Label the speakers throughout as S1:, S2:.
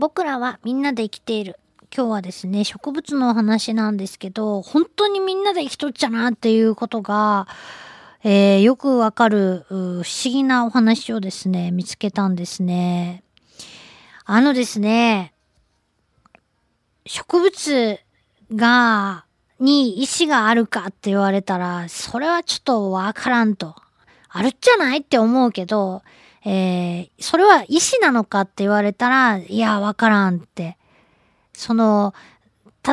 S1: 僕らはみんなで生きている。今日はですね、植物のお話なんですけど、本当にみんなで生きとっちゃなっていうことが、えー、よくわかる不思議なお話をですね、見つけたんですね。あのですね、植物が、に意志があるかって言われたら、それはちょっとわからんと。あるっちゃないって思うけど、えー、それは意志なのかって言われたら、いや、わからんって。その、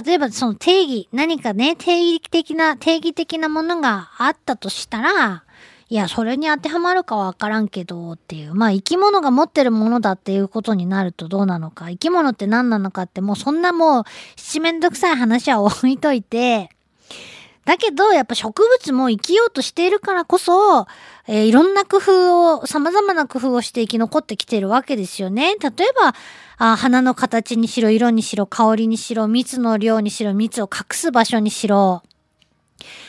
S1: 例えばその定義、何かね、定義的な、定義的なものがあったとしたら、いや、それに当てはまるかわからんけどっていう。まあ、生き物が持ってるものだっていうことになるとどうなのか。生き物って何なのかってもうそんなもう七面倒くさい話は置いといて、だけど、やっぱ植物も生きようとしているからこそ、えー、いろんな工夫を、様々な工夫をして生き残ってきてるわけですよね。例えば、あ花の形にしろ、色にしろ、香りにしろ、蜜の量にしろ、蜜を隠す場所にしろ、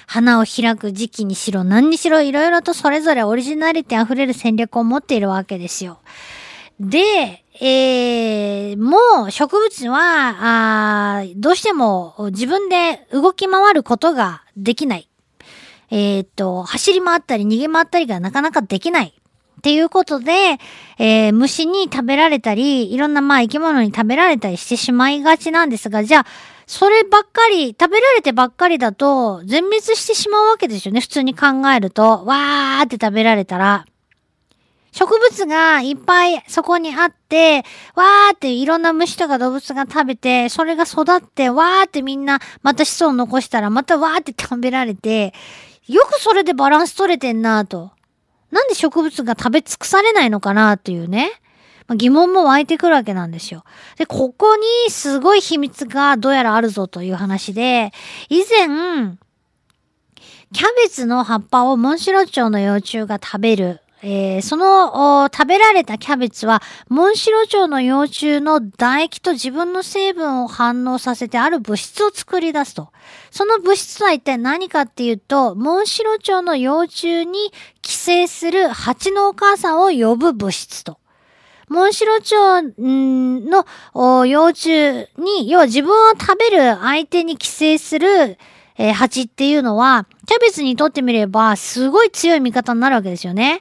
S1: 花を開く時期にしろ、何にしろ、いろいろとそれぞれオリジナリティ溢れる戦略を持っているわけですよ。で、えー、もう植物は、あどうしても自分で動き回ることができない。えー、っと、走り回ったり逃げ回ったりがなかなかできない。っていうことで、えー、虫に食べられたり、いろんなまあ生き物に食べられたりしてしまいがちなんですが、じゃあ、そればっかり、食べられてばっかりだと、全滅してしまうわけですよね。普通に考えると。わーって食べられたら。植物がいっぱいそこにあって、わーっていろんな虫とか動物が食べて、それが育って、わーってみんなまた子孫残したら、またわーって食べられて、よくそれでバランス取れてんなと。なんで植物が食べ尽くされないのかなっていうね。まあ、疑問も湧いてくるわけなんですよ。で、ここにすごい秘密がどうやらあるぞという話で、以前、キャベツの葉っぱをモンシロチョウの幼虫が食べるえー、その食べられたキャベツは、モンシロチョウの幼虫の唾液と自分の成分を反応させてある物質を作り出すと。その物質は一体何かっていうと、モンシロチョウの幼虫に寄生する蜂のお母さんを呼ぶ物質と。モンシロチョウの幼虫に、要は自分を食べる相手に寄生する、えー、蜂っていうのは、キャベツにとってみれば、すごい強い味方になるわけですよね。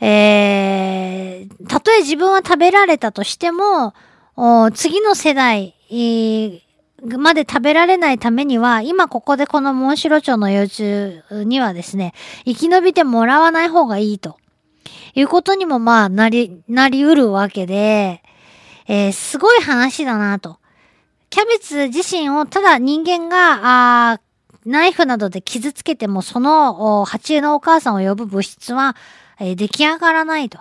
S1: えー、たとえ自分は食べられたとしても、次の世代、えー、まで食べられないためには、今ここでこのモンシロチョウの幼虫にはですね、生き延びてもらわない方がいいと。いうことにもまあなり、なりうるわけで、えー、すごい話だなと。キャベツ自身をただ人間が、あナイフなどで傷つけてもその蜂のお母さんを呼ぶ物質は、えー、出来上がらないと。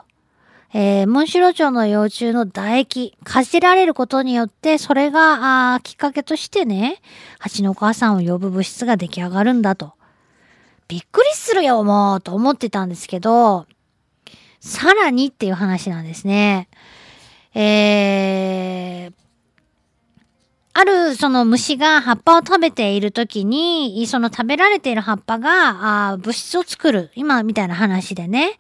S1: えー、モンシロチョウの幼虫の唾液、かじられることによって、それが、あきっかけとしてね、蜂のお母さんを呼ぶ物質が出来上がるんだと。びっくりするよ、もう、と思ってたんですけど、さらにっていう話なんですね。えー、あるその虫が葉っぱを食べているときに、その食べられている葉っぱがあ物質を作る。今みたいな話でね。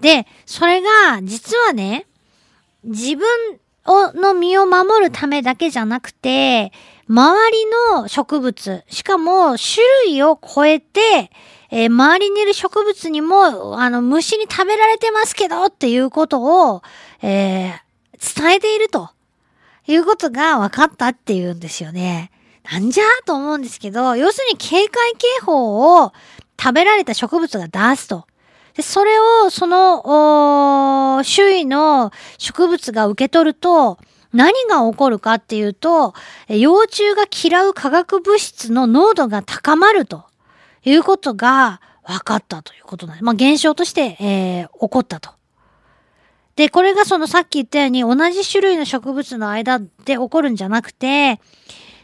S1: で、それが実はね、自分をの身を守るためだけじゃなくて、周りの植物、しかも種類を超えて、えー、周りにいる植物にも、あの、虫に食べられてますけどっていうことを、えー、伝えていると。いうことが分かったっていうんですよね。なんじゃと思うんですけど、要するに警戒警報を食べられた植物が出すと。で、それを、その、周囲の植物が受け取ると、何が起こるかっていうと、幼虫が嫌う化学物質の濃度が高まるということが分かったということなんです。まあ、現象として、えー、起こったと。で、これがそのさっき言ったように同じ種類の植物の間で起こるんじゃなくて、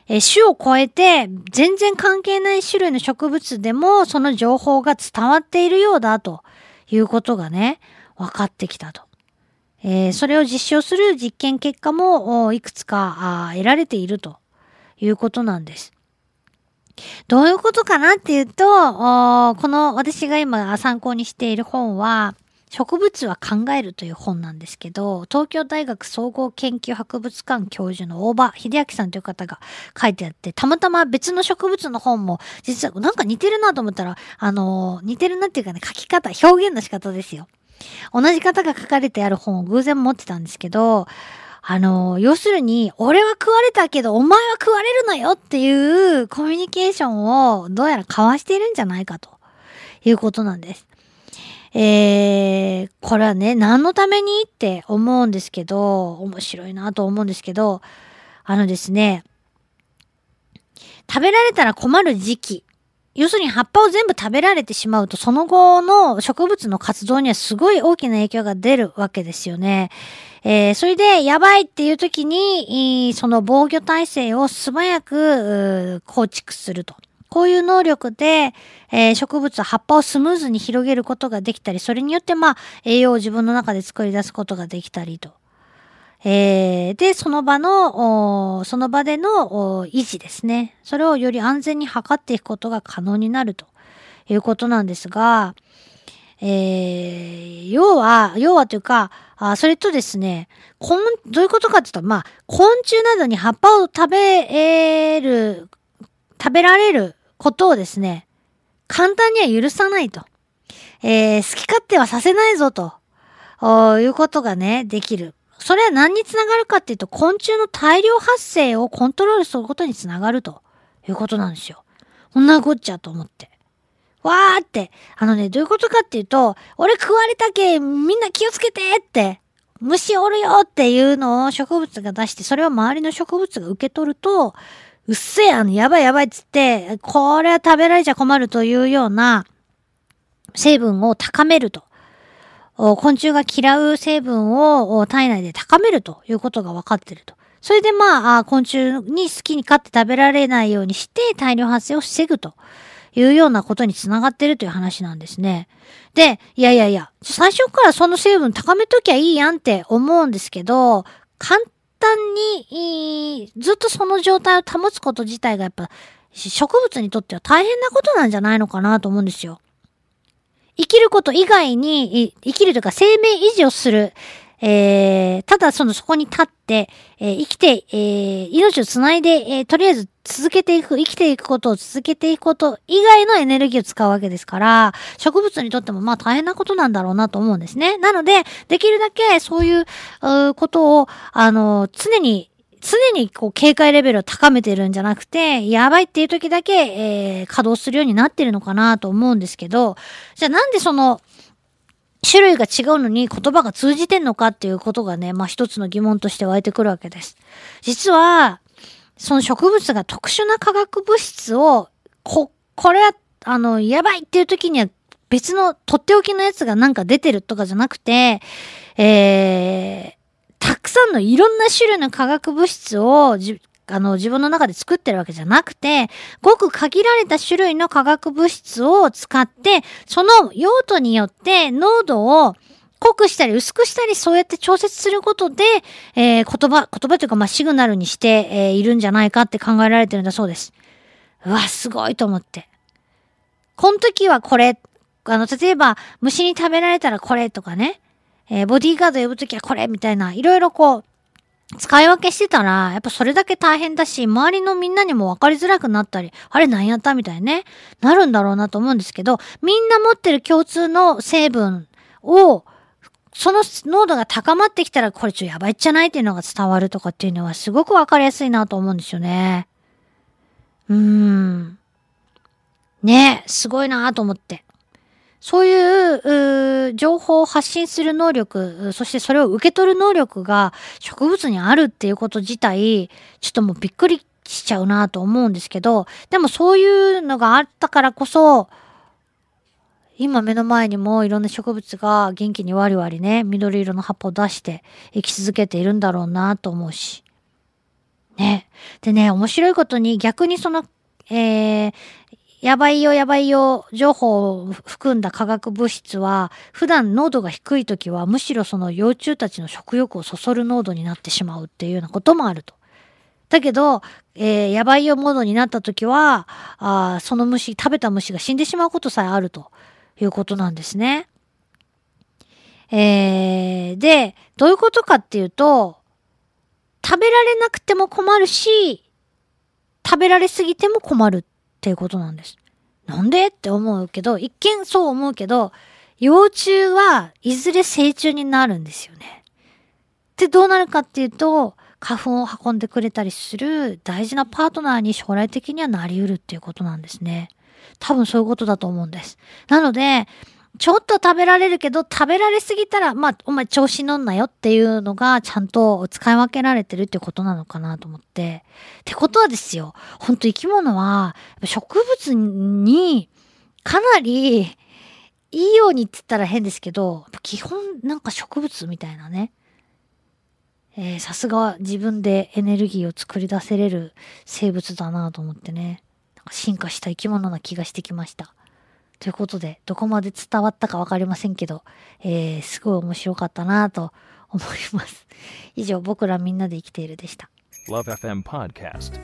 S1: え種を超えて全然関係ない種類の植物でもその情報が伝わっているようだということがね、分かってきたと。えー、それを実証する実験結果もいくつか得られているということなんです。どういうことかなっていうと、この私が今参考にしている本は、植物は考えるという本なんですけど、東京大学総合研究博物館教授の大場秀明さんという方が書いてあって、たまたま別の植物の本も、実はなんか似てるなと思ったら、あのー、似てるなっていうかね、書き方、表現の仕方ですよ。同じ方が書かれてある本を偶然持ってたんですけど、あの、要するに、俺は食われたけど、お前は食われるのよっていうコミュニケーションをどうやら交わしているんじゃないかということなんです。えー、これはね、何のためにって思うんですけど、面白いなと思うんですけど、あのですね、食べられたら困る時期。要するに葉っぱを全部食べられてしまうと、その後の植物の活動にはすごい大きな影響が出るわけですよね。えー、それで、やばいっていう時に、その防御体制を素早く構築すると。こういう能力で、えー、植物は葉っぱをスムーズに広げることができたり、それによってまあ、栄養を自分の中で作り出すことができたりと。えー、で、その場の、その場での維持ですね。それをより安全に測っていくことが可能になるということなんですが、えー、要は、要はというか、あそれとですね、こん、どういうことかっていうと、まあ、昆虫などに葉っぱを食べる、食べられることをですね、簡単には許さないと。えー、好き勝手はさせないぞと、いうことがね、できる。それは何につながるかっていうと、昆虫の大量発生をコントロールすることにつながるということなんですよ。こんなこっちゃと思って。わーって、あのね、どういうことかっていうと、俺食われたけ、みんな気をつけてって、虫おるよっていうのを植物が出して、それを周りの植物が受け取ると、うっせえ、あの、やばいやばいっつって、これは食べられちゃ困るというような成分を高めると。昆虫が嫌う成分を体内で高めるということが分かってると。それでまあ、昆虫に好きに飼って食べられないようにして大量発生を防ぐと。いうようなことにつながってるという話なんですね。で、いやいやいや、最初からその成分高めときゃいいやんって思うんですけど、簡単に、ずっとその状態を保つこと自体がやっぱ植物にとっては大変なことなんじゃないのかなと思うんですよ。生きること以外に、生きるというか生命維持をするえー、ただそのそこに立って、えー、生きて、えー、命をつないで、えー、とりあえず続けていく、生きていくことを続けていくこと以外のエネルギーを使うわけですから、植物にとってもまあ大変なことなんだろうなと思うんですね。なので、できるだけそういう、うことを、あの、常に常にこう警戒レベルを高めてるんじゃなくて、やばいっていう時だけ、えー、稼働するようになってるのかなと思うんですけど、じゃあなんでその、種類が違うのに言葉が通じてんのかっていうことがね、まあ一つの疑問として湧いてくるわけです。実は、その植物が特殊な化学物質を、こ、これは、あの、やばいっていう時には別のとっておきのやつがなんか出てるとかじゃなくて、えー、たくさんのいろんな種類の化学物質をあの、自分の中で作ってるわけじゃなくて、ごく限られた種類の化学物質を使って、その用途によって濃度を濃くしたり薄くしたりそうやって調節することで、えー、言葉、言葉というかまあシグナルにして、えー、いるんじゃないかって考えられてるんだそうです。うわ、すごいと思って。この時はこれ、あの、例えば虫に食べられたらこれとかね、えー、ボディーガード呼ぶときはこれみたいな、いろいろこう、使い分けしてたら、やっぱそれだけ大変だし、周りのみんなにも分かりづらくなったり、あれ何やったみたいね、なるんだろうなと思うんですけど、みんな持ってる共通の成分を、その濃度が高まってきたら、これちょやばいじゃないっていうのが伝わるとかっていうのはすごく分かりやすいなと思うんですよね。うーん。ねすごいなと思って。そういう情報を発信する能力、そしてそれを受け取る能力が植物にあるっていうこと自体、ちょっともうびっくりしちゃうなと思うんですけど、でもそういうのがあったからこそ、今目の前にもいろんな植物が元気にワリワリね、緑色の葉っぱを出して生き続けているんだろうなと思うし。ね。でね、面白いことに逆にその、えー、やばいよやばいよ情報を含んだ化学物質は普段濃度が低い時はむしろその幼虫たちの食欲をそそる濃度になってしまうっていうようなこともあると。だけど、えー、やばいよモードになった時は、あその虫、食べた虫が死んでしまうことさえあるということなんですね。えー、で、どういうことかっていうと、食べられなくても困るし、食べられすぎても困るっていうことなんです。なんで？って思うけど、一見そう思うけど、幼虫はいずれ成虫になるんですよね。で、どうなるかっていうと、花粉を運んでくれたりする大事なパートナーに将来的にはなり得るっていうことなんですね。多分そういうことだと思うんです。なので、ちょっと食べられるけど、食べられすぎたら、まあ、お前調子乗んなよっていうのが、ちゃんと使い分けられてるってことなのかなと思って。ってことはですよ、ほんと生き物は、植物に、かなり、いいようにって言ったら変ですけど、基本なんか植物みたいなね。えー、さすが自分でエネルギーを作り出せれる生物だなと思ってね。なんか進化した生き物な気がしてきました。ということで、どこまで伝わったかわかりませんけど、えー、すごい面白かったなと思います。以上、僕らみんなで生きているでした。LoveFM Podcast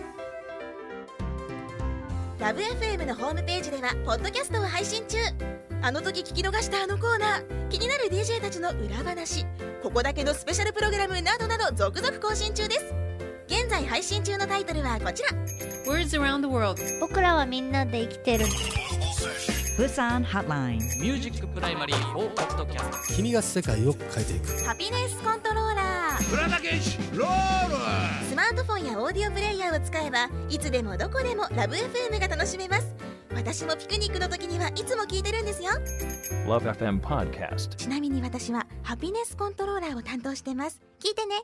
S2: LoveFM のホームページでは、ポッドキャストを配信中。あの時聞き逃したあのコーナー。気になる DJ たちの裏話。ここだけのスペシャルプログラムなどなど続々更新中です。現在配信中のタイトルはこちら。Words around the world
S1: 僕らはみんなで生きてる
S3: プサンホットライン
S4: ミュージックプライマリー for
S5: Podcast 君が世界を変えていく。
S2: ハピネスコントローラー。
S6: 浦田健士ロール。
S2: スマートフォンやオーディオプレイヤーを使えばいつでもどこでもラブ FM が楽しめます。私もピクニックの時にはいつも聞いてるんですよ。
S4: LoveFM Podcast.
S2: ちなみに私はハピネスコントローラーを担当してます。聞いてね